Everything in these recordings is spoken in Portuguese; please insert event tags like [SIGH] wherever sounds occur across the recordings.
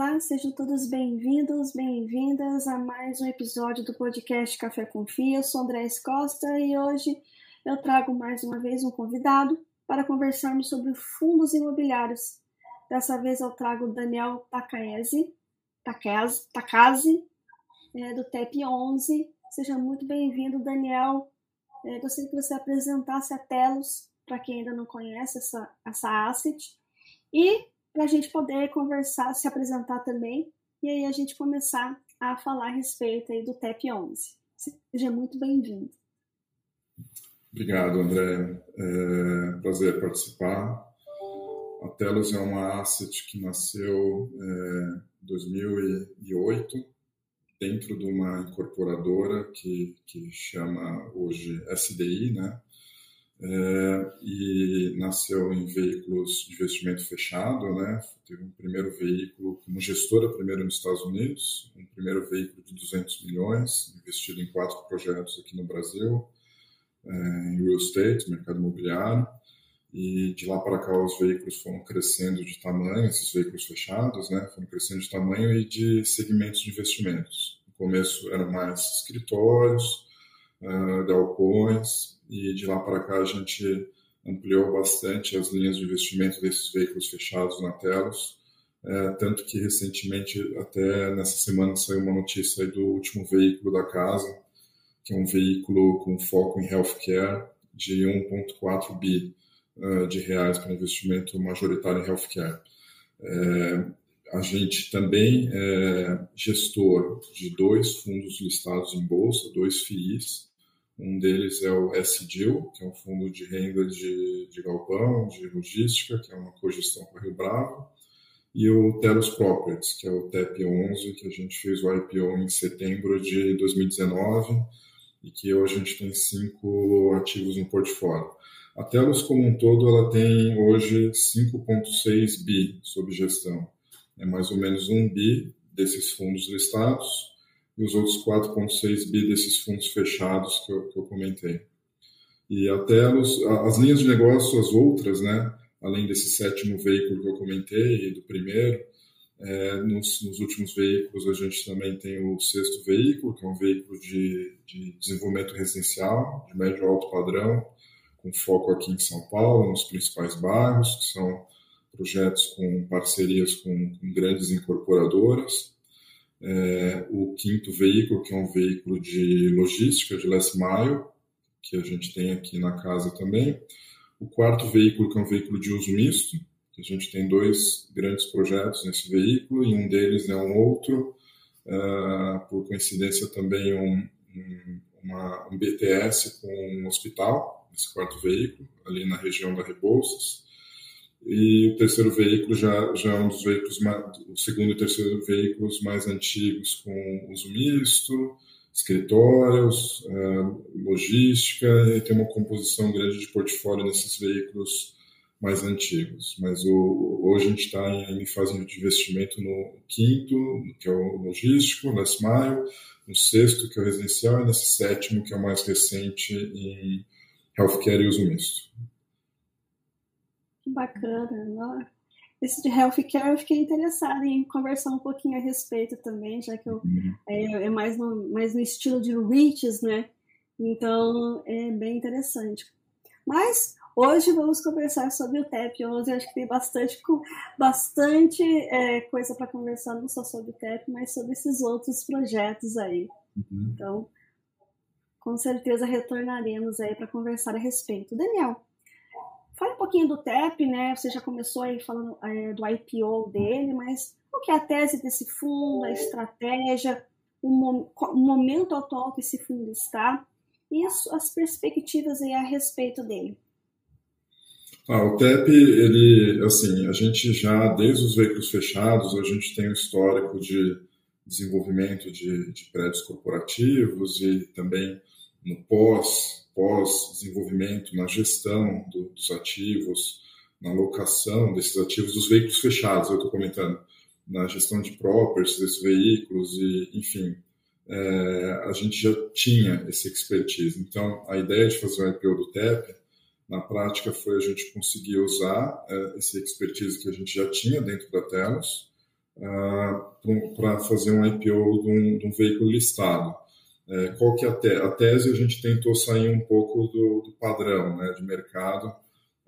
Olá, sejam todos bem-vindos, bem-vindas a mais um episódio do podcast Café com Fia. Eu sou André Costa e hoje eu trago mais uma vez um convidado para conversarmos sobre fundos imobiliários. Dessa vez eu trago o Daniel Takase, Takase é, do TEP 11. Seja muito bem-vindo, Daniel. É, gostaria que você apresentasse a Telos, para quem ainda não conhece essa, essa asset. E para a gente poder conversar, se apresentar também, e aí a gente começar a falar a respeito aí do TEP 11. Seja muito bem-vindo. Obrigado, André. É prazer participar. A Telos é uma asset que nasceu em é, 2008 dentro de uma incorporadora que, que chama hoje SDI, né? É, e nasceu em veículos de investimento fechado, né? Teve um primeiro veículo como gestora primeiro nos Estados Unidos, um primeiro veículo de 200 milhões, investido em quatro projetos aqui no Brasil, é, em real estate, mercado imobiliário, e de lá para cá os veículos foram crescendo de tamanho, esses veículos fechados, né? Foram crescendo de tamanho e de segmentos de investimentos. No começo eram mais escritórios, uh, galpões, e de lá para cá a gente ampliou bastante as linhas de investimento desses veículos fechados na Telos, é, tanto que recentemente, até nessa semana, saiu uma notícia do último veículo da casa, que é um veículo com foco em healthcare de 1,4 bi uh, de reais para investimento majoritário em healthcare. É, a gente também é gestor de dois fundos listados em bolsa, dois FIIs, um deles é o SDIL, que é um fundo de renda de, de galpão, de logística, que é uma cogestão com a Rio Bravo, e o Telos Properties, que é o TEP11, que a gente fez o IPO em setembro de 2019 e que hoje a gente tem cinco ativos no portfólio. A Telos como um todo, ela tem hoje 5,6 bi sob gestão. É mais ou menos um bi desses fundos listados e os outros 4,6 bi desses fundos fechados que eu, que eu comentei. E até os, as linhas de negócio, as outras, né, além desse sétimo veículo que eu comentei e do primeiro, é, nos, nos, últimos veículos a gente também tem o sexto veículo, que é um veículo de, de desenvolvimento residencial, de médio alto padrão, com foco aqui em São Paulo, nos principais bairros, que são projetos com parcerias com, com grandes incorporadoras é, o quinto veículo, que é um veículo de logística, de last mile, que a gente tem aqui na casa também. O quarto veículo, que é um veículo de uso misto, que a gente tem dois grandes projetos nesse veículo, e um deles é um outro, uh, por coincidência também um, um, uma, um BTS com um hospital, esse quarto veículo, ali na região da Rebouças. E o terceiro veículo já, já é um dos veículos, mais, o segundo e terceiro veículos mais antigos com uso misto, escritórios, é, logística, e tem uma composição grande de portfólio nesses veículos mais antigos. Mas o, hoje a gente está em, fase de investimento no quinto, que é o logístico, last mile, no sexto, que é o residencial, e nesse sétimo, que é o mais recente, em healthcare e uso misto. Que bacana. Esse de healthcare eu fiquei interessada em conversar um pouquinho a respeito também, já que eu, uhum. é, é, mais, no, mais no estilo de REITs, né? Então é bem interessante. Mas hoje vamos conversar sobre o TEP 11. Eu acho que tem bastante, bastante é, coisa para conversar, não só sobre o TEP, mas sobre esses outros projetos aí. Uhum. Então, com certeza retornaremos aí para conversar a respeito. Daniel, pouquinho do TEP, né? Você já começou aí falando é, do IPO dele, mas qual que é a tese desse fundo, a estratégia, o, mo o momento atual que esse fundo está e as, as perspectivas aí a respeito dele? Ah, o TEP, ele, assim, a gente já, desde os veículos fechados, a gente tem um histórico de desenvolvimento de, de prédios corporativos e também no pós pós-desenvolvimento, na gestão do, dos ativos, na locação desses ativos, dos veículos fechados, eu estou comentando, na gestão de properties desses veículos, e, enfim, é, a gente já tinha esse expertise. Então, a ideia de fazer o IPO do TEP, na prática, foi a gente conseguir usar é, esse expertise que a gente já tinha dentro da Telos, uh, para fazer um IPO de um, de um veículo listado. É, qual que é a, te a tese? A gente tentou sair um pouco do, do padrão né, de mercado.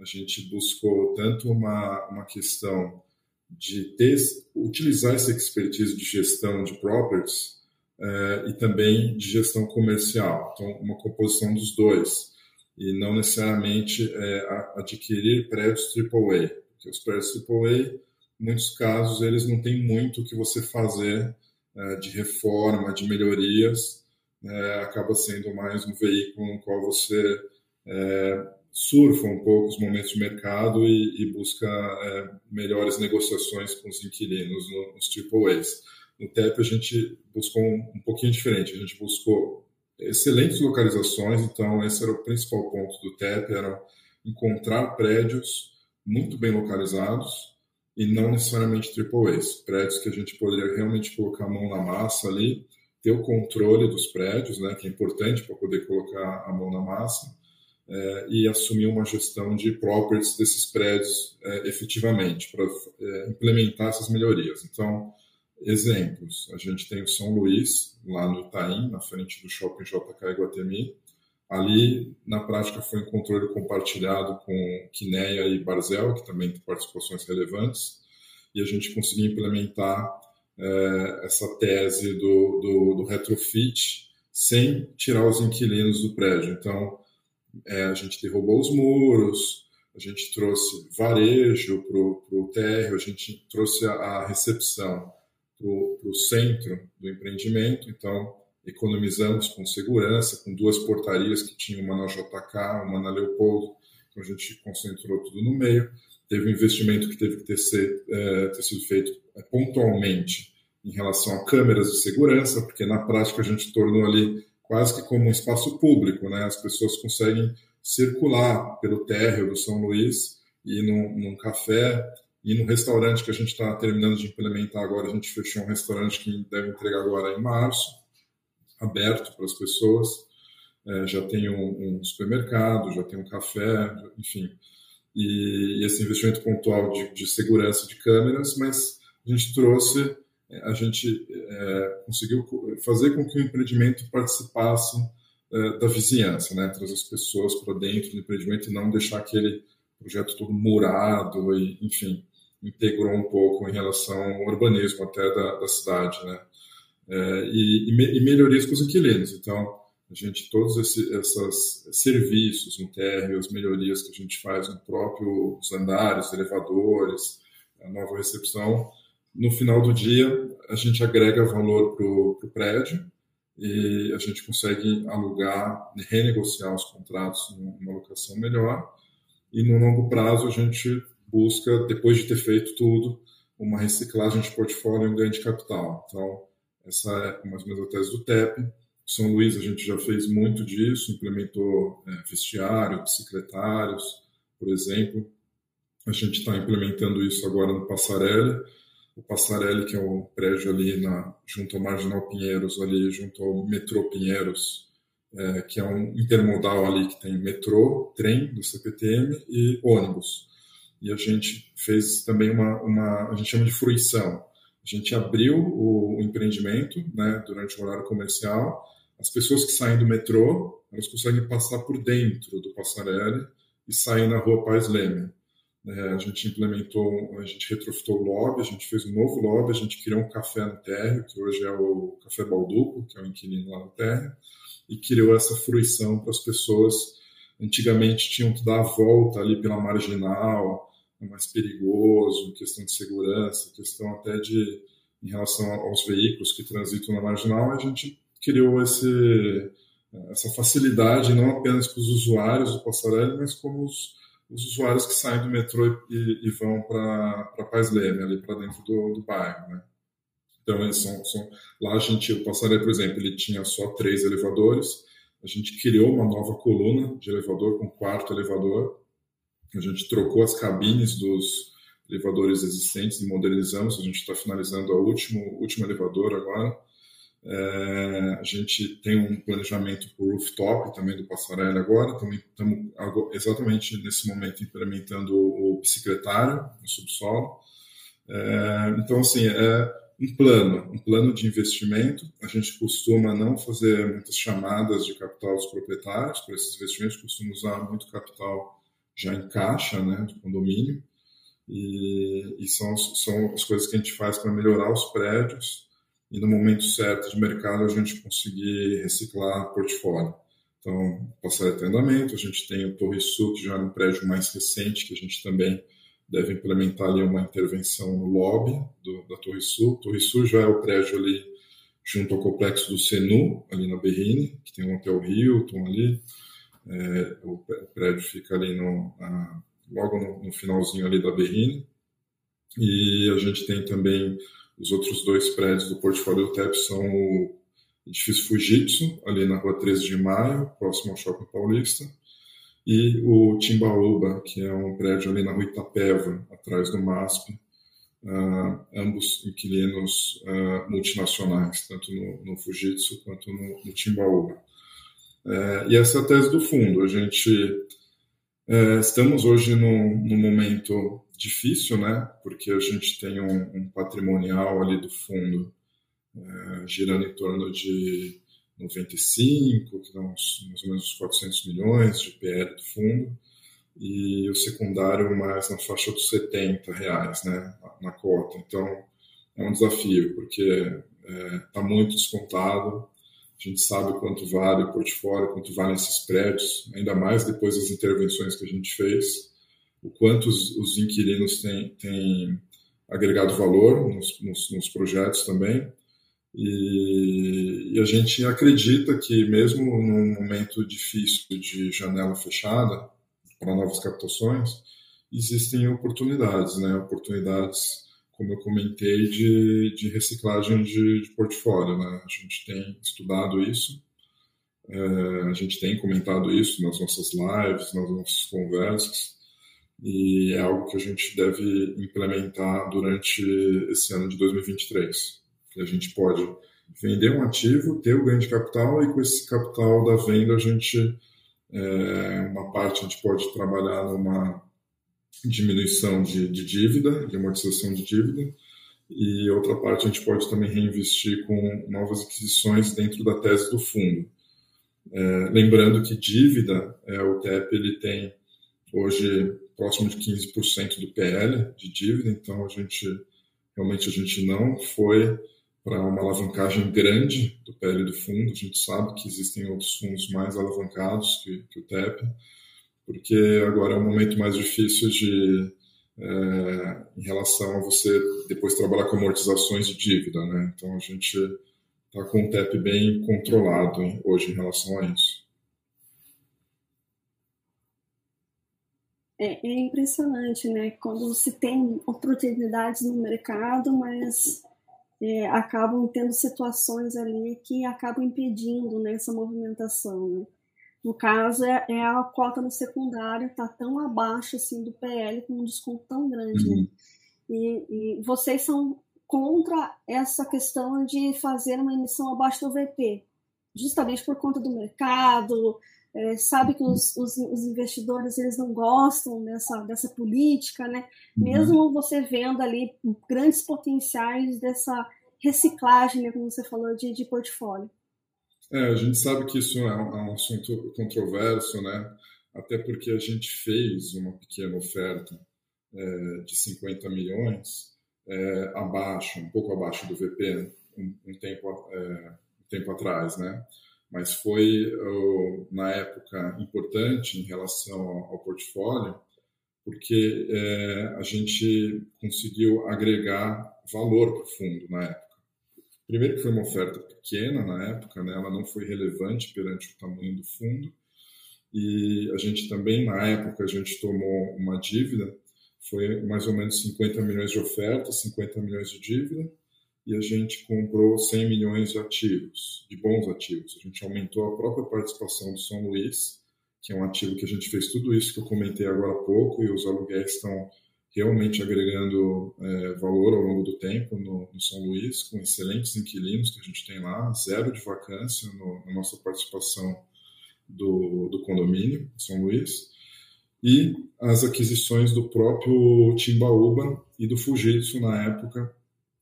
A gente buscou tanto uma, uma questão de ter, utilizar essa expertise de gestão de properties é, e também de gestão comercial. Então, uma composição dos dois. E não necessariamente é, adquirir prédios AAA. Porque os prédios AAA, em muitos casos, eles não têm muito o que você fazer é, de reforma, de melhorias, é, acaba sendo mais um veículo no qual você é, surfa um pouco os momentos de mercado e, e busca é, melhores negociações com os inquilinos no, nos AAAs. No TEP a gente buscou um, um pouquinho diferente, a gente buscou excelentes localizações, então esse era o principal ponto do TEP, era encontrar prédios muito bem localizados e não necessariamente AAAs, prédios que a gente poderia realmente colocar a mão na massa ali ter o controle dos prédios, né, que é importante para poder colocar a mão na massa, é, e assumir uma gestão de properties desses prédios é, efetivamente, para é, implementar essas melhorias. Então, exemplos, a gente tem o São Luís, lá no Itaim, na frente do Shopping JK Iguatemi, Ali, na prática, foi um controle compartilhado com Quineia e Barzel, que também tem participações relevantes, e a gente conseguiu implementar é, essa tese do, do, do, retrofit sem tirar os inquilinos do prédio. Então, é, a gente derrubou os muros, a gente trouxe varejo para o térreo, a gente trouxe a, a recepção para o centro do empreendimento, então economizamos com segurança, com duas portarias que tinham uma na JK, uma na Leopoldo, então a gente concentrou tudo no meio. Teve um investimento que teve que ter, ser, é, ter sido feito é, pontualmente em relação a câmeras de segurança, porque na prática a gente tornou ali quase que como um espaço público, né? As pessoas conseguem circular pelo térreo do São Luís e num, num café e no restaurante que a gente está terminando de implementar agora, a gente fechou um restaurante que deve entregar agora em março, aberto para as pessoas. É, já tem um, um, supermercado, já tem um café, enfim. E, e esse investimento pontual de, de segurança de câmeras, mas a gente trouxe a gente é, conseguiu fazer com que o empreendimento participasse é, da vizinhança, né? trazer as pessoas para dentro do empreendimento e não deixar aquele projeto todo murado, e, enfim, integrou um pouco em relação ao urbanismo até da, da cidade, né? É, e, e, melhorias para os inquilinos. Então, a gente, todos esses serviços no térreo, as melhorias que a gente faz no próprio os andares, elevadores, a nova recepção, no final do dia, a gente agrega valor para o prédio e a gente consegue alugar renegociar os contratos numa locação melhor. E no longo prazo, a gente busca, depois de ter feito tudo, uma reciclagem de portfólio e um ganho de capital. Então, essa é mais ou menos a tese do TEP. São Luís, a gente já fez muito disso, implementou é, vestiário, bicicletários, por exemplo. A gente está implementando isso agora no Passarela o Passarelli, que é o prédio ali na, junto ao Marginal Pinheiros, ali junto ao metrô Pinheiros, é, que é um intermodal ali que tem metrô, trem do CPTM e ônibus. E a gente fez também uma, uma a gente chama de fruição. A gente abriu o, o empreendimento né, durante o horário comercial. As pessoas que saem do metrô, elas conseguem passar por dentro do Passarelli e sair na rua Paz Leme. É, a gente implementou, a gente retrofitou o lobby, a gente fez um novo lobby, a gente criou um café no térreo, que hoje é o Café Balduco, que é o inquilino lá no térreo, e criou essa fruição para as pessoas. Antigamente tinham que dar a volta ali pela marginal, é mais perigoso, questão de segurança, questão até de em relação aos veículos que transitam na marginal, a gente criou esse, essa facilidade não apenas para os usuários do Passarelli, mas como os os usuários que saem do metrô e, e vão para Paz Leme, ali para dentro do, do bairro, né? Então, eles são, são, lá a gente, o Passaré, por exemplo, ele tinha só três elevadores, a gente criou uma nova coluna de elevador com quarto elevador, a gente trocou as cabines dos elevadores existentes e modernizamos, a gente está finalizando o último, último elevador agora, é, a gente tem um planejamento para o rooftop também do Passarela agora. Estamos exatamente nesse momento implementando o bicicletário no subsolo. É, então, assim, é um plano, um plano de investimento. A gente costuma não fazer muitas chamadas de capital dos proprietários para esses investimentos, costuma usar muito capital já em caixa, né, de condomínio, e, e são, são as coisas que a gente faz para melhorar os prédios e no momento certo de mercado a gente conseguir reciclar portfólio. Então, passar de andamento, a gente tem o Torre Sul, que já é um prédio mais recente, que a gente também deve implementar ali uma intervenção no lobby do, da Torre Sul. Torre Sul já é o prédio ali junto ao complexo do Senu, ali na Berrine, que tem um hotel Hilton ali. É, o, prédio fica ali no, a, logo no, no, finalzinho ali da Berrine. E a gente tem também os outros dois prédios do portfólio TEP são o edifício Fujitsu, ali na rua 13 de Maio, próximo ao Shopping Paulista, e o Timbaúba, que é um prédio ali na rua Itapeva, atrás do MASP, uh, ambos inquilinos uh, multinacionais, tanto no, no, Fujitsu quanto no, no Timbaúba. Uh, e essa é a tese do fundo. A gente é, estamos hoje num, momento difícil, né? Porque a gente tem um, um patrimonial ali do fundo é, girando em torno de 95, que dá uns, mais ou menos uns 400 milhões de PL do fundo, e o secundário mais na faixa dos 70 reais né, na cota. Então, é um desafio, porque está é, tá muito descontado, a gente sabe quanto vale o portfólio, quanto valem esses prédios, ainda mais depois das intervenções que a gente fez, o quanto os, os inquilinos têm, têm agregado valor nos, nos, nos projetos também. E, e, a gente acredita que, mesmo num momento difícil de janela fechada para novas captações, existem oportunidades, né? Oportunidades, como eu comentei, de, de reciclagem de, de portfólio, né? A gente tem estudado isso, é, a gente tem comentado isso nas nossas lives, nas nossas conversas, e é algo que a gente deve implementar durante esse ano de 2023 que a gente pode vender um ativo, ter o ganho de capital e com esse capital da venda a gente, é, uma parte a gente pode trabalhar numa diminuição de, de dívida, de amortização de dívida, e outra parte a gente pode também reinvestir com novas aquisições dentro da tese do fundo. É, lembrando que dívida, é, o TEP ele tem hoje próximo de 15% do PL de dívida, então a gente realmente a gente não foi para uma alavancagem grande do PL do fundo. A gente sabe que existem outros fundos mais alavancados que, que o TEP, porque agora é um momento mais difícil de é, em relação a você depois trabalhar com amortizações de dívida, né? Então a gente está com o TEP bem controlado hoje em relação a isso. É, é impressionante, né? Quando se tem oportunidades no mercado, mas é, acabam tendo situações ali que acabam impedindo né, essa movimentação. Né? No caso, é, é, a cota no secundário está tão abaixo assim do PL com um desconto tão grande. Né? Uhum. Né? E, e, vocês são contra essa questão de fazer uma emissão abaixo do VP, justamente por conta do mercado, é, sabe que os, os, os, investidores eles não gostam dessa, dessa política, né? Uhum. Mesmo você vendo ali grandes potenciais dessa reciclagem, né, como você falou, de, de portfólio. É, a gente sabe que isso é um, é um assunto controverso, né? Até porque a gente fez uma pequena oferta é, de 50 milhões é, abaixo, um pouco abaixo do VP, um, um tempo, é, um tempo atrás, né? Mas foi na época importante em relação ao, portfólio, porque é, a gente conseguiu agregar valor para o fundo na época. Primeiro que foi uma oferta pequena na época, né? ela não foi relevante perante o tamanho do fundo, e a gente também, na época, a gente tomou uma dívida, foi mais ou menos 50 milhões de oferta, 50 milhões de dívida, e a gente comprou 100 milhões de ativos, de bons ativos. A gente aumentou a própria participação do São Luís, que é um ativo que a gente fez tudo isso que eu comentei agora há pouco, e os aluguéis estão realmente agregando é, valor ao longo do tempo no, no, São Luís, com excelentes inquilinos que a gente tem lá, zero de vacância no, na nossa participação do, do condomínio São Luís, e as aquisições do próprio Timbaúba e do Fujitsu na época,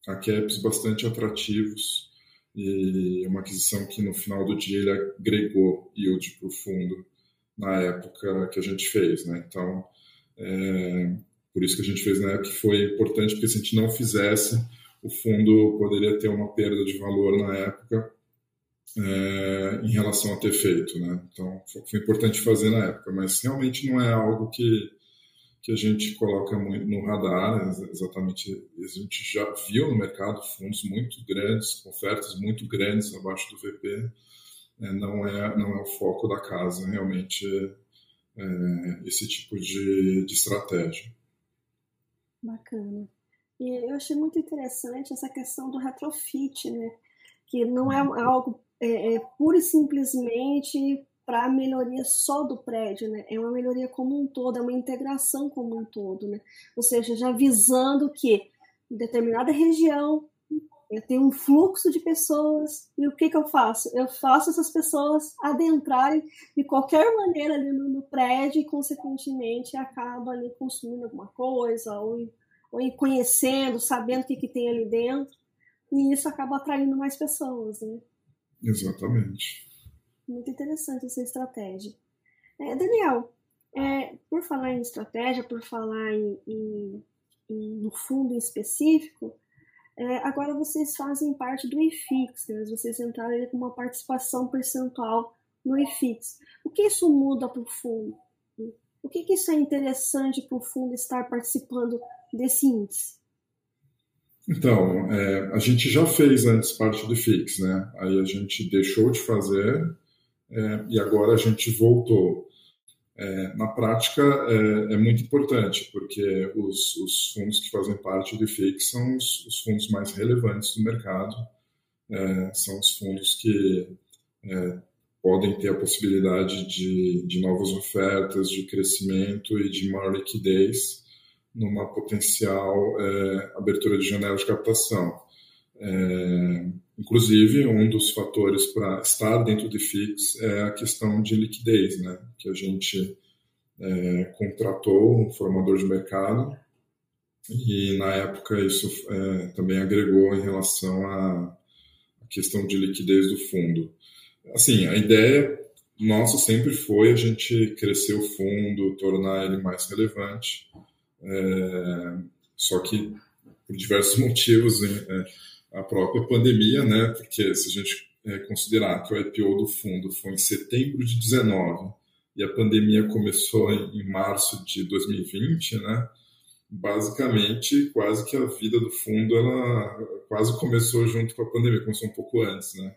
a caps bastante atrativos e uma aquisição que no final do dia ele agregou yield para o fundo na época que a gente fez, né? Então, é, por isso que a gente fez na época foi importante, porque se a gente não fizesse, o fundo poderia ter uma perda de valor na época é, em relação a ter feito, né? Então, foi importante fazer na época, mas realmente não é algo que que a gente coloca muito no radar, exatamente, a gente já viu no mercado fundos muito grandes, ofertas muito grandes abaixo do VP, é, não, é, não é o foco da casa, realmente, é, esse tipo de, de estratégia. Bacana. E eu achei muito interessante essa questão do retrofit, né? que não é algo é, é, pura e simplesmente para a melhoria só do prédio, né? É uma melhoria como um todo, é uma integração como um todo, né? Ou seja, já visando que em determinada região eu tenho um fluxo de pessoas e o que, que eu faço? Eu faço essas pessoas adentrarem de qualquer maneira ali no, no prédio e, consequentemente, acaba ali consumindo alguma coisa ou, ou conhecendo, sabendo o que, que tem ali dentro e isso acaba atraindo mais pessoas, né? Exatamente. Muito interessante essa estratégia. É, Daniel, é, por falar em estratégia, por falar em, em, em no fundo em específico, é, agora vocês fazem parte do IFIX, né? vocês entraram com uma participação percentual no IFIX. O que isso muda para o fundo? O que, que isso é interessante para o fundo estar participando desse índice? Então, é, a gente já fez antes parte do IFIX, né? Aí a gente deixou de fazer é, e agora a gente voltou. É, na prática é, é, muito importante, porque os, os, fundos que fazem parte do IFIX são os, os fundos mais relevantes do mercado, é, são os fundos que é, podem ter a possibilidade de, de novas ofertas, de crescimento e de maior liquidez numa potencial é, abertura de janela de captação. É, Inclusive, um dos fatores para estar dentro de FIX é a questão de liquidez, né? que a gente é, contratou um formador de mercado e, na época, isso é, também agregou em relação à questão de liquidez do fundo. Assim, a ideia nossa sempre foi a gente crescer o fundo, tornar ele mais relevante, é, só que por diversos [LAUGHS] motivos... É, a própria pandemia, né? Porque se a gente é, considerar que o IPO do fundo foi em setembro de 19 e a pandemia começou em, em março de 2020, né? Basicamente, quase que a vida do fundo ela quase começou junto com a pandemia, começou um pouco antes, né?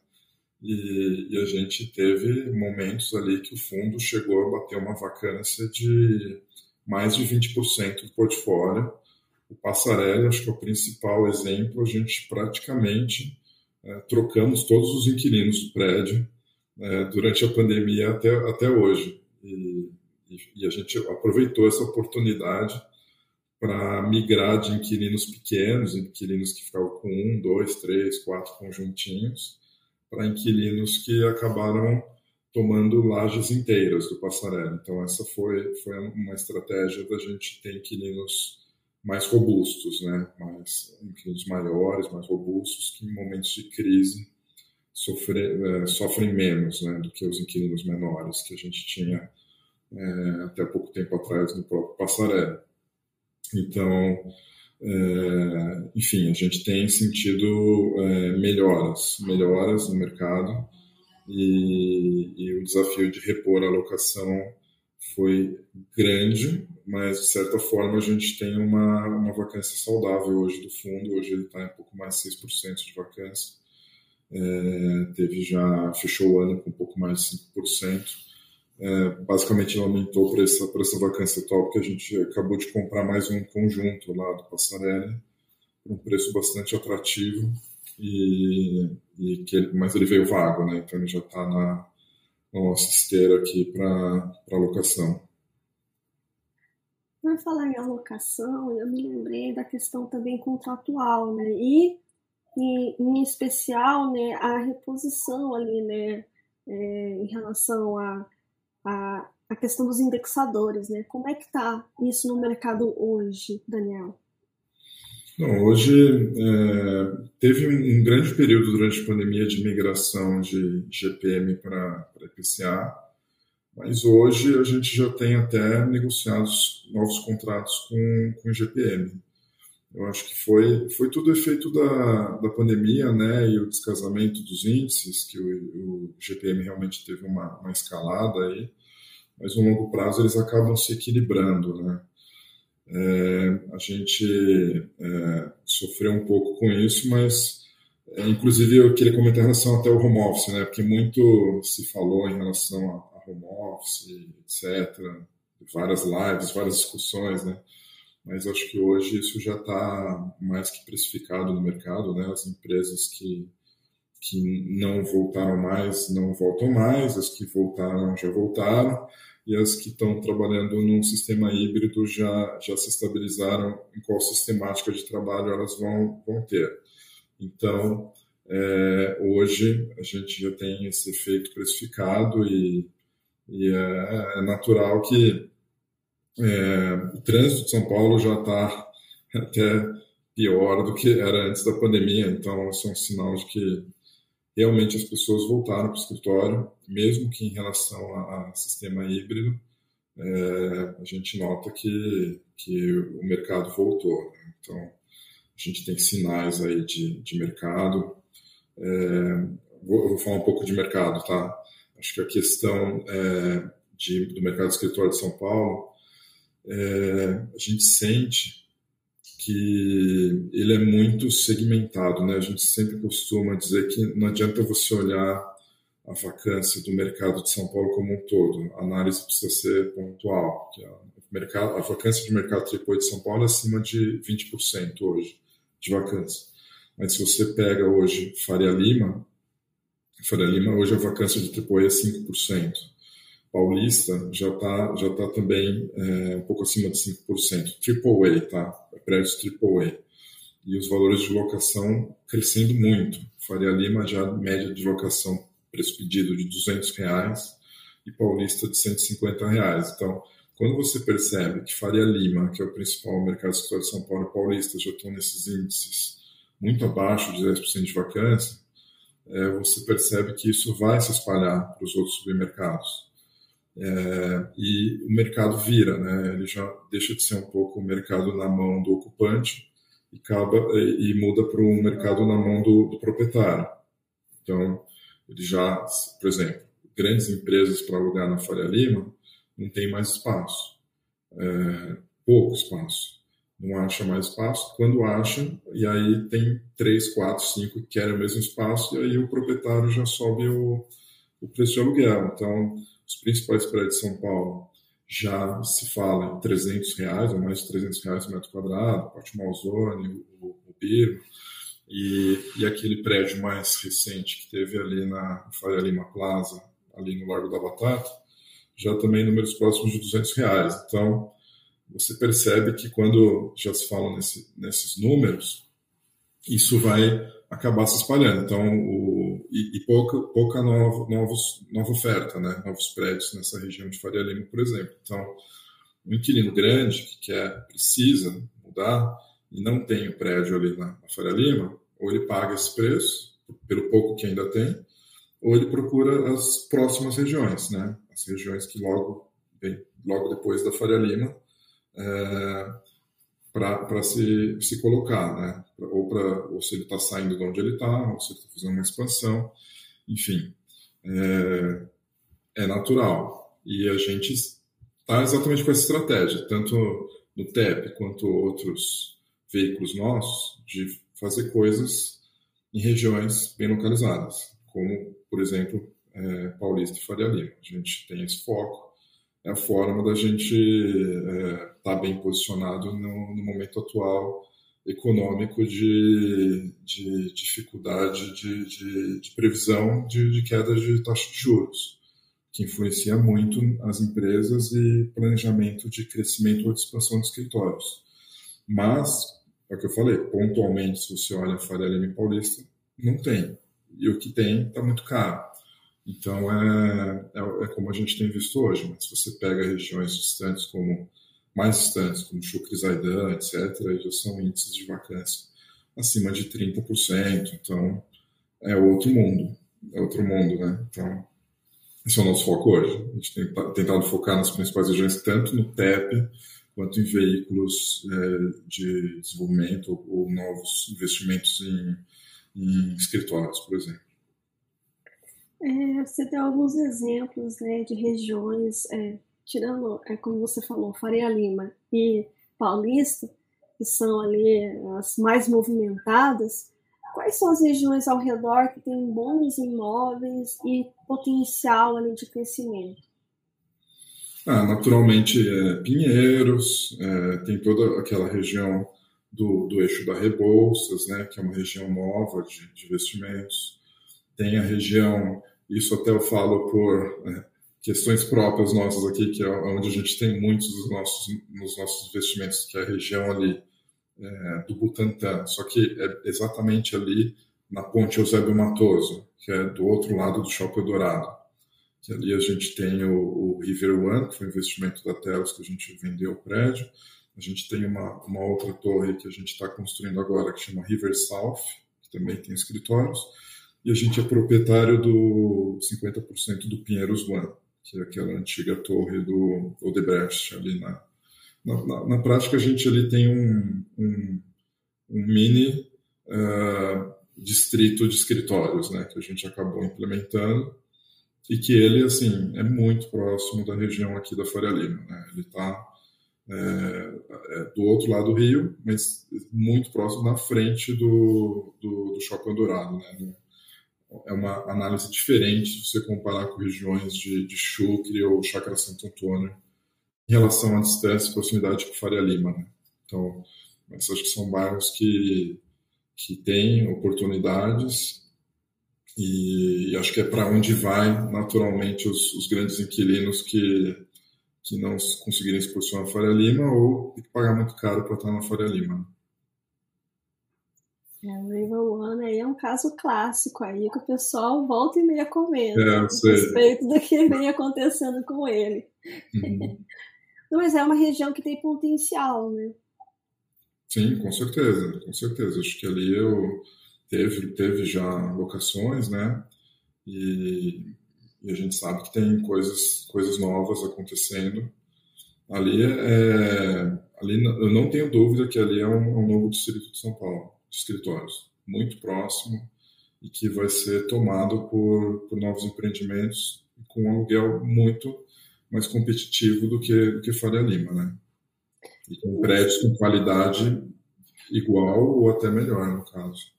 E, e, a gente teve momentos ali que o fundo chegou a bater uma vacância de mais de 20% do portfólio, o Passarelli, acho que é o principal exemplo, a gente praticamente é, trocamos todos os inquilinos do prédio é, durante a pandemia até, até hoje. E, e, a gente aproveitou essa oportunidade para migrar de inquilinos pequenos, inquilinos que ficavam com um, dois, três, quatro conjuntinhos, para inquilinos que acabaram tomando lajes inteiras do Passarelli. Então, essa foi, foi uma estratégia da gente ter inquilinos mais robustos, né? mais inquilinos maiores, mais robustos, que em momentos de crise sofre, é, sofrem menos né? do que os inquilinos menores que a gente tinha é, até pouco tempo atrás no próprio Passaré. Então, é, enfim, a gente tem sentido é, melhoras, melhoras no mercado e, e o desafio de repor a alocação foi grande, mas de certa forma a gente tem uma, uma vacância saudável hoje do fundo, hoje ele está em pouco mais de 6% de vacância, é, teve já, fechou o ano com um pouco mais de 5%, é, basicamente ele aumentou para essa, essa vacância atual, porque a gente acabou de comprar mais um conjunto lá do Passarelli, um preço bastante atrativo, e, e que ele, mas ele veio vago, né? então ele já está na nossa esteira aqui para alocação. Por falar em alocação, eu me lembrei da questão também contratual, né? E, e em especial, né, a reposição ali, né, é, em relação a, a, a questão dos indexadores, né? Como é que está isso no mercado hoje, Daniel? Não, hoje é, teve um, um, grande período durante a pandemia de migração de GPM para IPCA, mas hoje a gente já tem até negociados novos contratos com, com GPM. Eu acho que foi, foi tudo efeito da, da pandemia né, e o descasamento dos índices, que o, o GPM realmente teve uma, uma escalada aí, mas no longo prazo eles acabam se equilibrando. Né? É, a gente é, sofreu um pouco com isso, mas é, inclusive eu queria comentar em relação até ao home office, né, porque muito se falou em relação a home office, etc., várias lives, várias discussões, né? mas acho que hoje isso já está mais que precificado no mercado, né? As empresas que, que não voltaram mais, não voltam mais, as que voltaram já voltaram, e as que estão trabalhando num sistema híbrido já, já se estabilizaram em qual sistemática de trabalho elas vão, vão ter. Então, é, hoje a gente já tem esse efeito precificado e, e é, é natural que é, o trânsito de São Paulo já está até pior do que era antes da pandemia, então isso é um sinal de que realmente as pessoas voltaram para o escritório, mesmo que em relação a, a sistema híbrido, é, a gente nota que, que o mercado voltou. Né? Então, a gente tem sinais aí de, de mercado. É, vou, vou, falar um pouco de mercado, tá? Acho que a questão é, de, do mercado escritório de São Paulo é, a gente sente que ele é muito segmentado, né? A gente sempre costuma dizer que não adianta você olhar a vacância do mercado de São Paulo como um todo. A análise precisa ser pontual. A, mercado, a vacância de mercado AAA de São Paulo é acima de 20% hoje de vacância. Mas se você pega hoje Faria Lima, Faria Lima hoje a vacância de AAA é 5%. Paulista já está já tá também é, um pouco acima de 5%. Triple A, tá? Prédios Triple A. E os valores de locação crescendo muito. Faria Lima já média de locação preço pedido de 200 reais e Paulista de 150 reais. Então, quando você percebe que Faria Lima, que é o principal mercado de São Paulo e Paulista, já estão nesses índices muito abaixo de 10% de vacância, é, você percebe que isso vai se espalhar para os outros supermercados. É, e o mercado vira, né? Ele já deixa de ser um pouco o mercado na mão do ocupante e acaba e, muda para um mercado na mão do, do, proprietário. Então, ele já, por exemplo, grandes empresas para alugar na Faria Lima não tem mais espaço, é, pouco espaço, não acha mais espaço. Quando acha, e aí tem três, quatro, cinco que querem o mesmo espaço e aí o proprietário já sobe o, o preço de aluguel. Então os principais prédios de São Paulo já se fala em 300 reais, ou mais de 300 reais por metro quadrado, Pátio Malzone, o, o Birma, e, e aquele prédio mais recente que teve ali na Faria Lima Plaza, ali no Largo da Batata, já também números próximos de 200 reais. Então, você percebe que quando já se fala nesse, nesses números, isso vai acabar se espalhando. Então, o, e, e, pouca, pouca nova, novos, nova oferta, né? novos prédios nessa região de Faria Lima, por exemplo. Então, um inquilino grande que quer, precisa mudar e não tem o prédio ali na, na Faria Lima, ou ele paga esse preço, pelo pouco que ainda tem, ou ele procura as próximas regiões, né? as regiões que logo, bem, logo depois da Faria Lima, é, para se, se colocar, né? Ou, pra, ou se ele está saindo de onde ele está, ou se ele está fazendo uma expansão, enfim, é, é, natural. E a gente está exatamente com essa estratégia, tanto no TEP quanto outros veículos nossos, de fazer coisas em regiões bem localizadas, como, por exemplo, é, Paulista e Faria Lima. A gente tem esse foco é a forma da gente estar é, tá bem posicionado no, no, momento atual econômico de, de dificuldade de, de, de previsão de, de, queda de taxa de juros, que influencia muito as empresas e planejamento de crescimento ou de expansão de escritórios. Mas, é o que eu falei, pontualmente, se você olha a Faria Lima Paulista, não tem. E o que tem está muito caro. Então, é, é, é, como a gente tem visto hoje. Mas se você pega regiões distantes como mais distantes, como Chucrizaidan, etc., já são índices de vacância acima de 30%. Então, é outro mundo. É outro mundo, né? Então, esse é o nosso foco hoje. A gente tem tentado focar nas principais regiões, tanto no TEP quanto em veículos é, de desenvolvimento ou, ou novos investimentos em, em escritórios, por exemplo. É, você deu alguns exemplos né, de regiões, é, tirando, é, como você falou, Faria Lima e Paulista, que são ali as mais movimentadas, quais são as regiões ao redor que têm bons imóveis e potencial ali de crescimento? Ah, naturalmente, é, Pinheiros, é, tem toda aquela região do, do eixo da Rebouças, né, que é uma região nova de, de investimentos. Tem a região isso até eu falo por é, questões próprias nossas aqui, que é onde a gente tem muitos dos nossos, nos nossos investimentos, que é a região ali é, do Butantã, só que é exatamente ali na ponte Eusébio Matoso, que é do outro lado do Shopping Dourado. Que ali a gente tem o, o River One, que foi um investimento da Telos que a gente vendeu o prédio. A gente tem uma, uma outra torre que a gente está construindo agora, que chama River South, que também tem escritórios e a gente é proprietário do 50% do Pinheiros One, que é aquela antiga torre do Odebrecht ali na, na, na, na prática a gente ali tem um, um, um mini uh, distrito de escritórios, né, que a gente acabou implementando e que ele assim é muito próximo da região aqui da Faria Lima, né? Ele está é, é, do outro lado do rio, mas muito próximo na frente do, do, do Shopping Dourado, né? É uma análise diferente se você comparar com regiões de, de Chucre ou Chácara Santo Antônio em relação à distância e proximidade com Faria Lima. Né? Então, mas acho que são bairros que, que têm oportunidades e, e acho que é para onde vai naturalmente os, os, grandes inquilinos que, que não conseguirem se posicionar na Faria Lima ou que pagar muito caro para estar na Faria Lima. Né? É, o River One aí é um caso clássico aí que o pessoal volta e meia comendo é, a respeito do que vem acontecendo com ele. Uhum. [LAUGHS] Mas é uma região que tem potencial, né? Sim, com certeza, com certeza. Acho que ali eu teve, teve já locações, né? E, e a gente sabe que tem coisas, coisas novas acontecendo. Ali é, ali eu não tenho dúvida que ali é um, um novo distrito de São Paulo escritórios, muito próximo e que vai ser tomado por, por novos empreendimentos com um aluguel muito mais competitivo do que, do que Faria Lima, né? E com prédios com qualidade igual ou até melhor, no caso.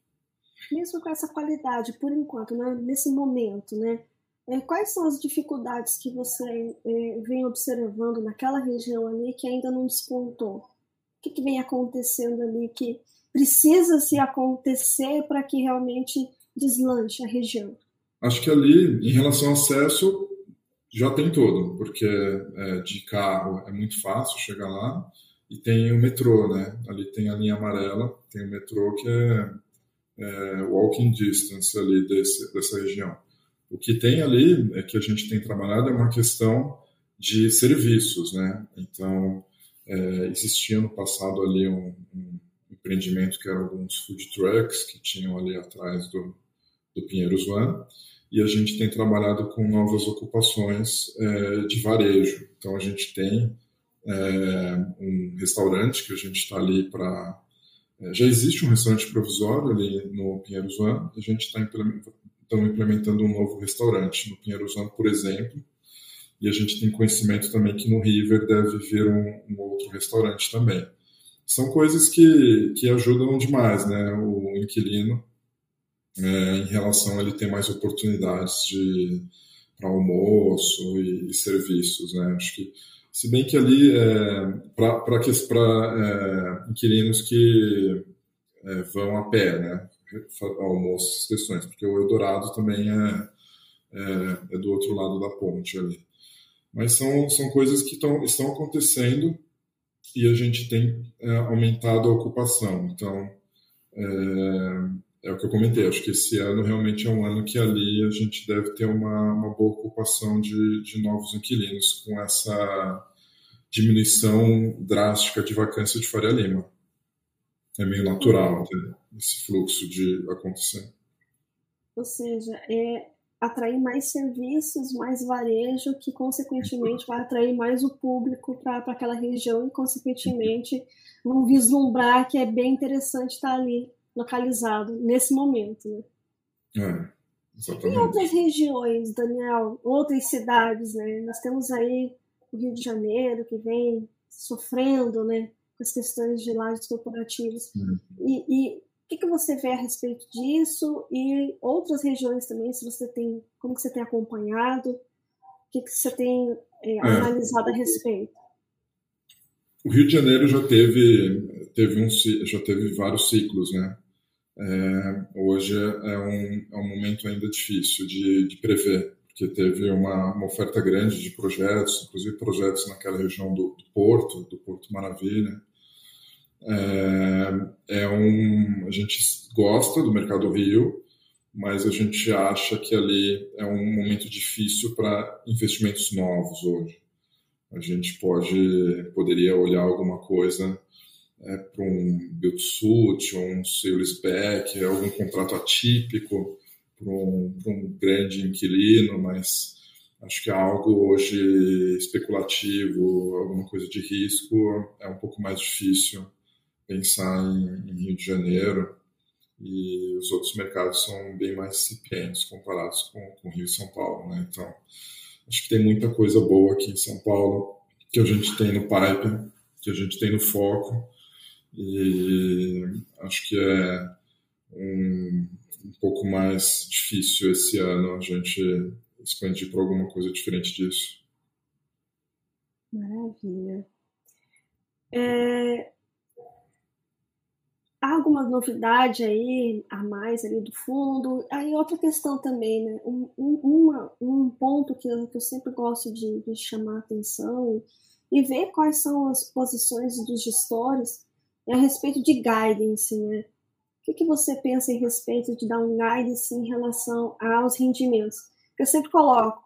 Mesmo com essa qualidade, por enquanto, né, nesse momento, né, é, quais são as dificuldades que você é, vem observando naquela região ali que ainda não despontou? O que, que vem acontecendo ali que precisa se acontecer para que realmente deslanche a região? Acho que ali, em relação ao acesso, já tem todo, porque é, de carro é muito fácil chegar lá e tem o metrô, né? Ali tem a linha amarela, tem o metrô que é, é walking distance ali desse, dessa região. O que tem ali é que a gente tem trabalhado é uma questão de serviços, né? Então, é, existia no passado ali um, um empreendimento que eram alguns food trucks que tinham ali atrás do, do Pinheiros One, e a gente tem trabalhado com novas ocupações é, de varejo. Então a gente tem é, um restaurante que a gente está ali para. É, já existe um restaurante provisório ali no Pinheiros One, a gente está implementando, implementando um novo restaurante no Pinheiros One, por exemplo, e a gente tem conhecimento também que no River deve vir um, um outro restaurante também são coisas que, que ajudam demais né, o inquilino é, em relação a ele ter mais oportunidades de para almoço e, e, serviços. Né? Acho que, se bem que ali, é, para é, inquilinos que é, vão a pé, né? almoço, essas questões, porque o Eldorado também é, é, é, do outro lado da ponte ali. Mas são, são coisas que tão, estão acontecendo e a gente tem é, aumentado a ocupação. Então, é, é, o que eu comentei, acho que esse ano realmente é um ano que ali a gente deve ter uma, uma boa ocupação de, de novos inquilinos com essa, diminuição drástica de vacância de Faria Lima. É meio natural né, esse fluxo de acontecer. Ou seja, é atrair mais serviços, mais varejo, que consequentemente vai atrair mais o público para aquela região e consequentemente vão vislumbrar que é bem interessante estar ali localizado nesse momento. Né? É, exatamente. E outras regiões, Daniel, outras cidades, né? Nós temos aí o Rio de Janeiro que vem sofrendo, né, com as questões de lajes corporativas. Uhum. E, e que, que você vê a respeito disso e outras regiões também, se você tem, como que você tem acompanhado, o que, que você tem é, é. analisado a respeito? O Rio de Janeiro já teve, teve um, já teve vários ciclos, né? É, hoje é um, é um momento ainda difícil de, de prever, porque teve uma, uma, oferta grande de projetos, inclusive projetos naquela região do, do Porto, do Porto Maravilha. É, é, um, a gente gosta do mercado Rio, mas a gente acha que ali é um momento difícil para investimentos novos hoje. A gente pode poderia olhar alguma coisa é, para um build-suit, um sale-spec, algum contrato atípico para um, um, grande inquilino, mas acho que é algo hoje especulativo, alguma coisa de risco, é um pouco mais difícil pensar em, em Rio de Janeiro e os outros mercados são bem mais incipientes comparados com, com Rio e São Paulo, né? Então, acho que tem muita coisa boa aqui em São Paulo que a gente tem no pipe, que a gente tem no foco e acho que é um, um pouco mais difícil esse ano a gente expandir para alguma coisa diferente disso. Maravilha. É, há alguma novidade aí a mais ali do fundo? Aí outra questão também, né? Um, um, uma, um ponto que eu, que eu sempre gosto de, de chamar atenção e ver quais são as posições dos gestores é a respeito de guidance, né? O que, que você pensa em respeito de dar um guidance em relação aos rendimentos? Eu sempre coloco,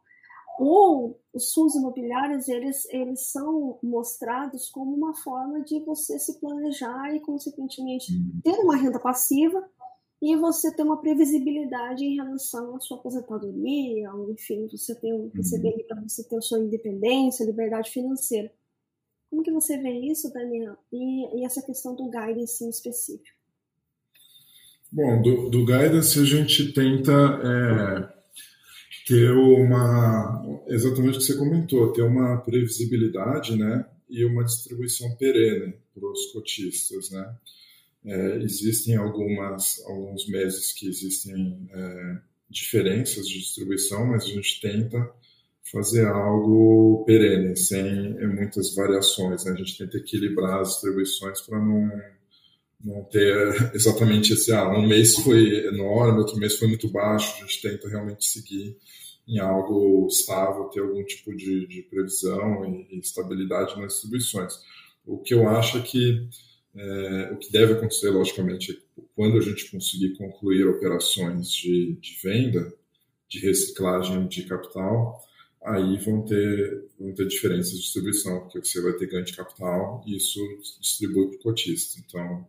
ou os fundos imobiliários eles, eles são mostrados como uma forma de você se planejar e, consequentemente, uhum. ter uma renda passiva e você ter uma previsibilidade em relação à sua aposentadoria, enfim, você ter um, receber uhum. para você ter a sua independência, liberdade financeira. Como que você vê isso, Daniel? E, e essa questão do guidance em específico? Bom, do, do guidance a gente tenta é, ter uma, exatamente o que você comentou, ter uma previsibilidade, né, e uma distribuição perene para os cotistas, né. É, existem algumas, alguns meses que existem é, diferenças de distribuição, mas a gente tenta fazer algo perene, sem muitas variações. Né? A gente tenta equilibrar as distribuições para não não ter exatamente esse, ah, um mês foi enorme, outro mês foi muito baixo, a gente tenta realmente seguir em algo estável, ter algum tipo de, de previsão e, estabilidade nas distribuições. O que eu acho é que é, o que deve acontecer, logicamente, é quando a gente conseguir concluir operações de, de venda, de reciclagem de capital, aí vão ter, vão ter diferenças de distribuição, porque você vai ter ganho de capital e isso distribui para o cotista. Então,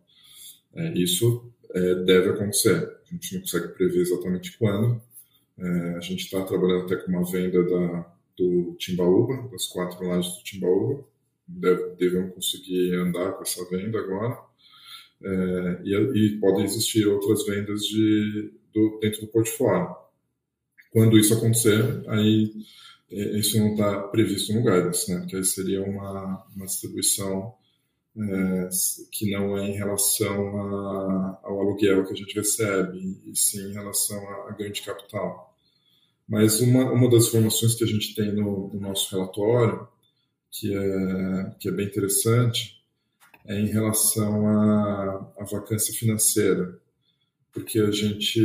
isso é, deve acontecer. A gente não consegue prever exatamente quando. É, a gente está trabalhando até com uma venda da, do Timbaúba, das quatro lajes do Timbaúba. Deve, devemos conseguir andar com essa venda agora. É, e, e, podem existir outras vendas de, do, dentro do portfólio. Quando isso acontecer, aí é, isso não está previsto no guidance, né? Porque aí seria uma, uma distribuição é, que não é em relação a, ao aluguel que a gente recebe, e sim em relação a, a ganho de capital. Mas uma, uma das informações que a gente tem no, no nosso relatório, que é, que é bem interessante, é em relação à, à vacância financeira, porque a gente,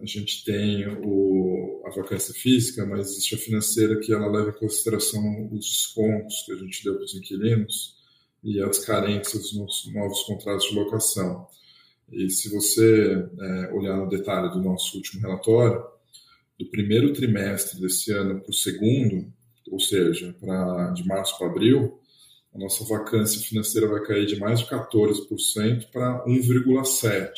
a gente tem o, a vacância física, mas existe a financeira que ela leva em consideração os descontos que a gente deu para os inquilinos, e as carências nos novos contratos de locação. E se você é, olhar no detalhe do nosso último relatório, do primeiro trimestre desse ano para o segundo, ou seja, pra, de março para abril, a nossa vacância financeira vai cair de mais de 14% para 1,7%.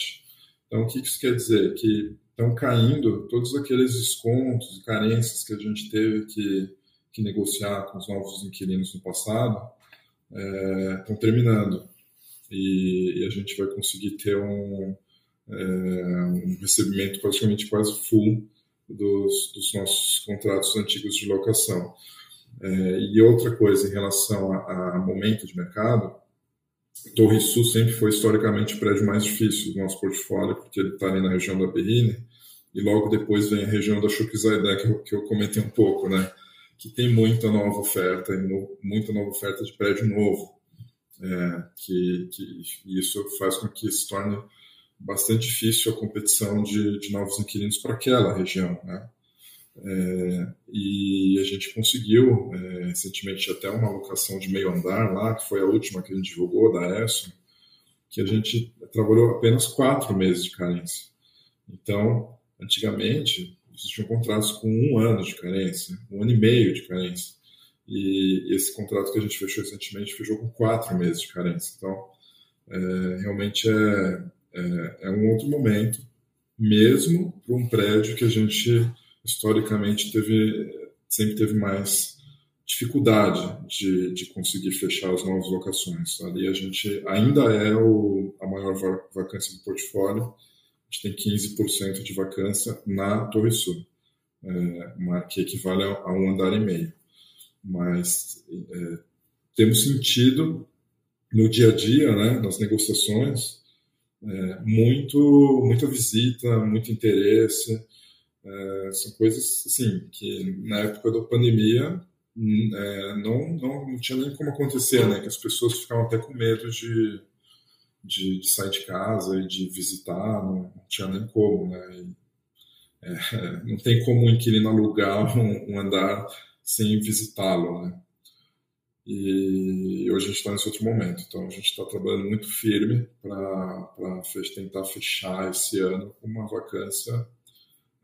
Então, o que isso quer dizer? Que estão caindo todos aqueles descontos e carências que a gente teve que, que negociar com os novos inquilinos no passado, é, estão terminando. E, e, a gente vai conseguir ter um, é, um recebimento praticamente quase full dos, dos nossos contratos antigos de locação. É, e outra coisa em relação a, a, momento de mercado, Torre Sul sempre foi historicamente o prédio mais difícil do nosso portfólio, porque ele está ali na região da Berrine, e logo depois vem a região da Chuquisaidã, que, eu, que eu comentei um pouco, né? Que tem muita nova oferta, muita nova oferta de prédio novo, é, que, que isso faz com que se torne bastante difícil a competição de, de novos inquilinos para aquela região, né? É, e a gente conseguiu é, recentemente até uma locação de meio andar lá, que foi a última que a gente divulgou da ESSO, que a gente trabalhou apenas quatro meses de carência. Então, antigamente, existiam contratos com um ano de carência, um ano e meio de carência. E esse contrato que a gente fechou recentemente fechou com quatro meses de carência. Então, é, realmente é, é, é um outro momento, mesmo para um prédio que a gente historicamente teve, sempre teve mais dificuldade de, de conseguir fechar as novas locações. Ali a gente ainda é o, a maior vacância do portfólio, a gente tem 15% de vacância na Torre Sul, é, uma, que equivale a, a, um andar e meio. Mas é, temos sentido no dia a dia, né, nas negociações, é, muito, muita visita, muito interesse, é, são coisas assim que na época da pandemia é, não, não, não, tinha nem como acontecer, né? Que as pessoas ficavam até com medo de, de, de sair de casa e de visitar, não, não tinha nem como, né? E, é, [LAUGHS] não tem como um inquilino alugar um, um andar sem visitá-lo, né? E hoje a gente está nesse outro momento, então a gente está trabalhando muito firme para tentar fechar esse ano com uma vacância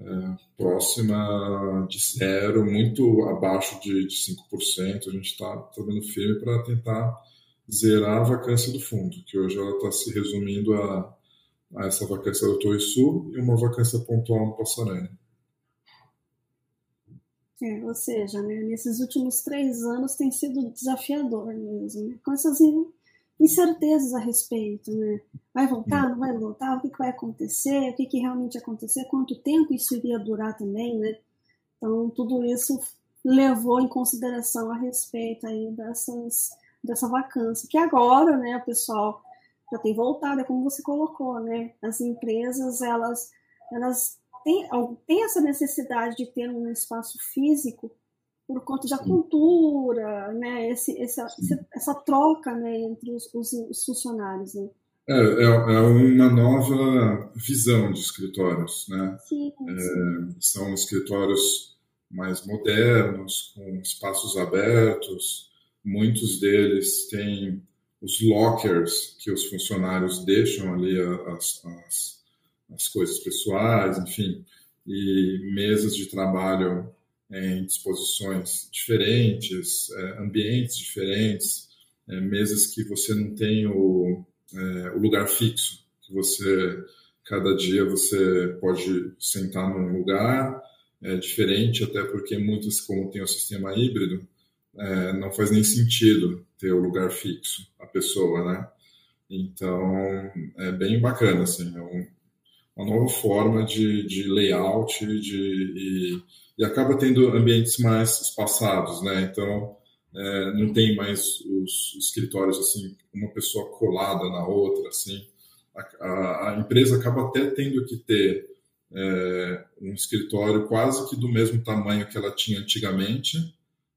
é, próxima de zero, muito abaixo de, de 5%. A gente está trabalhando firme para tentar zerar a vacância do fundo, que hoje ela está se resumindo a, a, essa vacância do Torre Sul e uma vacância pontual no Passarene. É, ou seja, né, nesses últimos três anos tem sido desafiador mesmo, né, com essas incertezas a respeito, né? Vai voltar, não vai voltar? O que, que vai acontecer? O que, que realmente acontecer? Quanto tempo isso iria durar também, né? Então, tudo isso levou em consideração a respeito aí dessas, dessa vacância, que agora, né, o pessoal já tem voltado, é como você colocou, né? As empresas, elas, elas têm, têm essa necessidade de ter um espaço físico por conta da cultura, né? Esse, essa, essa troca né, entre os, os funcionários. Né? É, é, é, uma nova visão de escritórios, né? Sim, é, sim. são escritórios mais modernos, com espaços abertos. Muitos deles têm os lockers que os funcionários deixam ali as, as, as coisas pessoais, enfim, e mesas de trabalho em disposições diferentes, é, ambientes diferentes, é, mesas que você não tem o, é, o lugar fixo, que você cada dia você pode sentar num lugar é, diferente, até porque muitas, como tem o sistema híbrido, é, não faz nem sentido ter o lugar fixo, a pessoa, né? Então, é bem bacana, assim, é um, uma nova forma de, de layout de, e, e acaba tendo ambientes mais espaçados, né? Então, é, não tem mais os escritórios assim, uma pessoa colada na outra, assim. A, a, a empresa acaba até tendo que ter é, um escritório quase que do mesmo tamanho que ela tinha antigamente,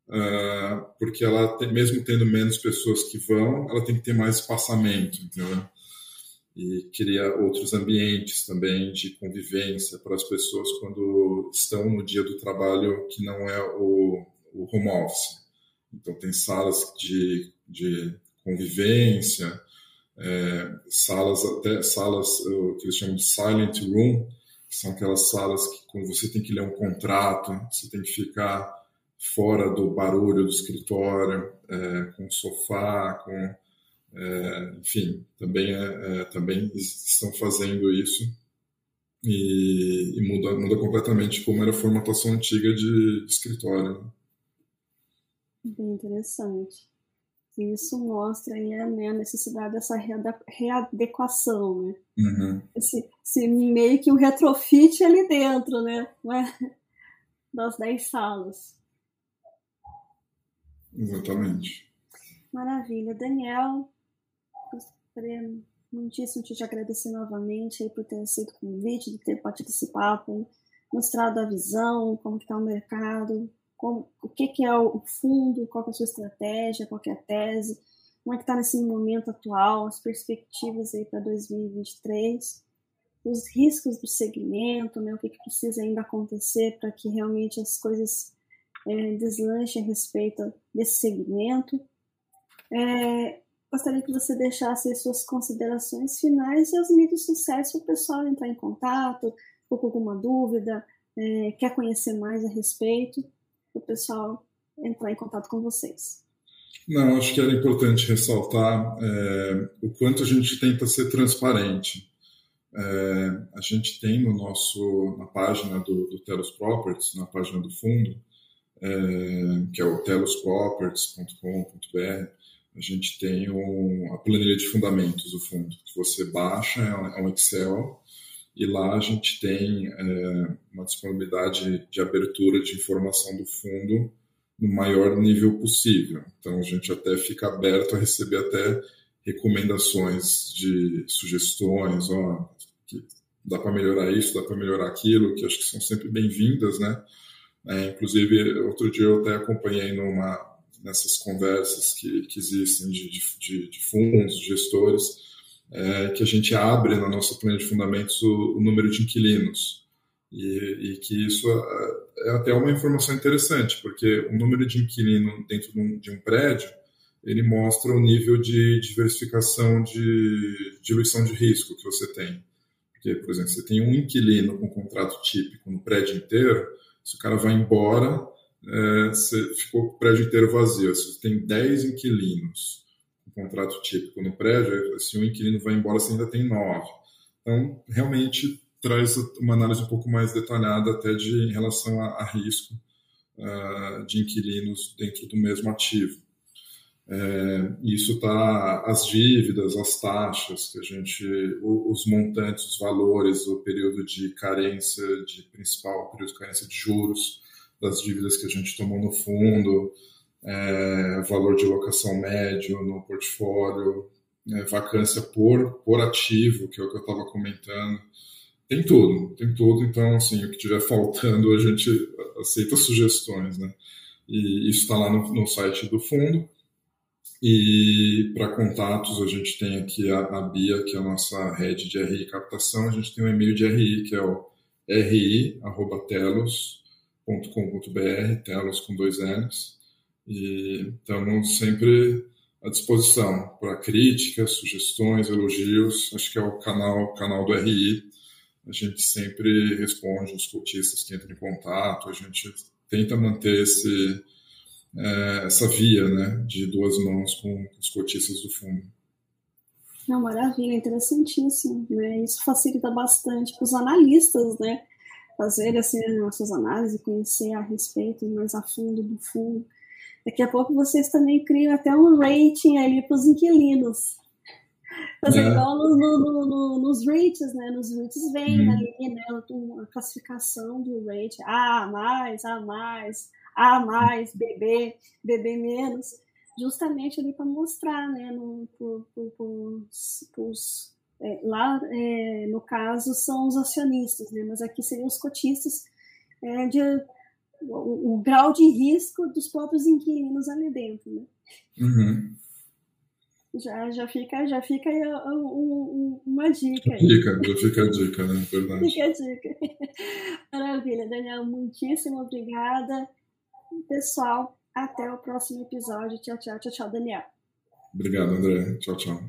uh, porque ela, mesmo tendo menos pessoas que vão, ela tem que ter mais espaçamento, entendeu? e cria outros ambientes também de convivência para as pessoas quando estão no dia do trabalho que não é o, o home office. Então, tem salas de, de convivência, é, salas até salas que eles chamam de silent room, que são aquelas salas que quando você tem que ler um contrato, você tem que ficar fora do barulho do escritório, é, com sofá, com é, enfim, também, é, é, também estão fazendo isso e, e, muda, muda completamente como era a formatação antiga de, de escritório. Né? Bem interessante. Isso mostra aí a, né, a necessidade dessa readequação, né? Uhum. Esse, esse, meio que um retrofit ali dentro, né? Das dez salas. Exatamente. Maravilha. Daniel, gostaria muitíssimo de te agradecer novamente aí por ter aceito o convite, de ter participado, mostrado a visão, como está o mercado, como, o que, que é o fundo, qual é a sua estratégia, qual é a tese, como é que está nesse momento atual, as perspectivas aí para 2023, os riscos do segmento, né, o que, que precisa ainda acontecer para que realmente as coisas é, deslanchem a respeito desse segmento. É, gostaria que você deixasse as suas considerações finais e as mídias de sucesso para o pessoal entrar em contato, ou com alguma dúvida, é, quer conhecer mais a respeito para o pessoal entrar em contato com vocês. Não, acho que era importante ressaltar é, o quanto a gente tenta ser transparente. É, a gente tem no nosso, na página do, do Telos Properties, na página do fundo, que é o telosproperties.com.br, a gente tem um, a planilha de fundamentos do fundo, que você baixa, é um Excel, e lá a gente tem é, uma disponibilidade de abertura de informação do fundo no maior nível possível. Então a gente até fica aberto a receber até recomendações de sugestões, ó, que dá para melhorar isso, dá para melhorar aquilo, que acho que são sempre bem-vindas, né? É, inclusive, outro dia eu até acompanhei numa, nessas conversas que, que existem de, de, de fundos, de gestores, é, que a gente abre na nossa planilha de fundamentos o, o número de inquilinos. E, e, que isso é, é até uma informação interessante, porque o número de inquilino dentro de um, de um prédio, ele mostra o nível de diversificação de diluição de risco que você tem. Porque, por exemplo, você tem um inquilino com contrato típico no prédio inteiro, se o cara vai embora, é, você ficou com o prédio inteiro vazio. Se você tem 10 inquilinos contrato típico no prédio, se um inquilino vai embora, você ainda tem nove. Então, realmente traz uma análise um pouco mais detalhada até de em relação a, a risco uh, de inquilinos dentro do mesmo ativo. É, isso está as dívidas, as taxas que a gente, os montantes, os valores, o período de carência de principal, o período de carência de juros das dívidas que a gente tomou no fundo, é, valor de locação médio no portfólio, é, vacância por, por ativo, que é o que eu estava comentando. Tem tudo, tem tudo. Então, assim, o que estiver faltando, a gente aceita sugestões, né? E isso está lá no, no, site do fundo. E para contatos, a gente tem aqui a, a, Bia, que é a nossa rede de RI captação. A gente tem um e-mail de RI, que é o ri.telos.com.br, telos com dois L's e estamos sempre à disposição para críticas, sugestões, elogios. Acho que é o canal, canal do RI. A gente sempre responde os cotistas que entram em contato. A gente tenta manter esse, é, essa via né, de duas mãos com os cotistas do fundo. Não, maravilha, interessantíssimo. Né? Isso facilita bastante para os analistas, né? Fazer assim, as suas análises, conhecer a respeito mais a fundo do fundo. Daqui a pouco vocês também criam até um rating ali para os inquilinos. Fazer é. igual no, no, no, nos rates, né? Nos rates vem uhum. ali, né? A classificação do rate. A mais, A mais, A mais, BB, BB menos. Justamente ali para mostrar, né? No, pro, pro, pros, pros, é, lá, é, no caso, são os acionistas, né? Mas aqui seriam os cotistas é, de o, o, grau de risco dos próprios inquilinos ali dentro, né? Uhum. Já, já fica, já fica aí uma dica. Aí. Dica, já fica a dica, né? Verdade. Fica a dica. [LAUGHS] Maravilha, Daniel, muitíssimo obrigada. Pessoal, até o próximo episódio. Tchau, tchau, tchau, tchau, Daniel. Obrigado, André. Tchau, tchau.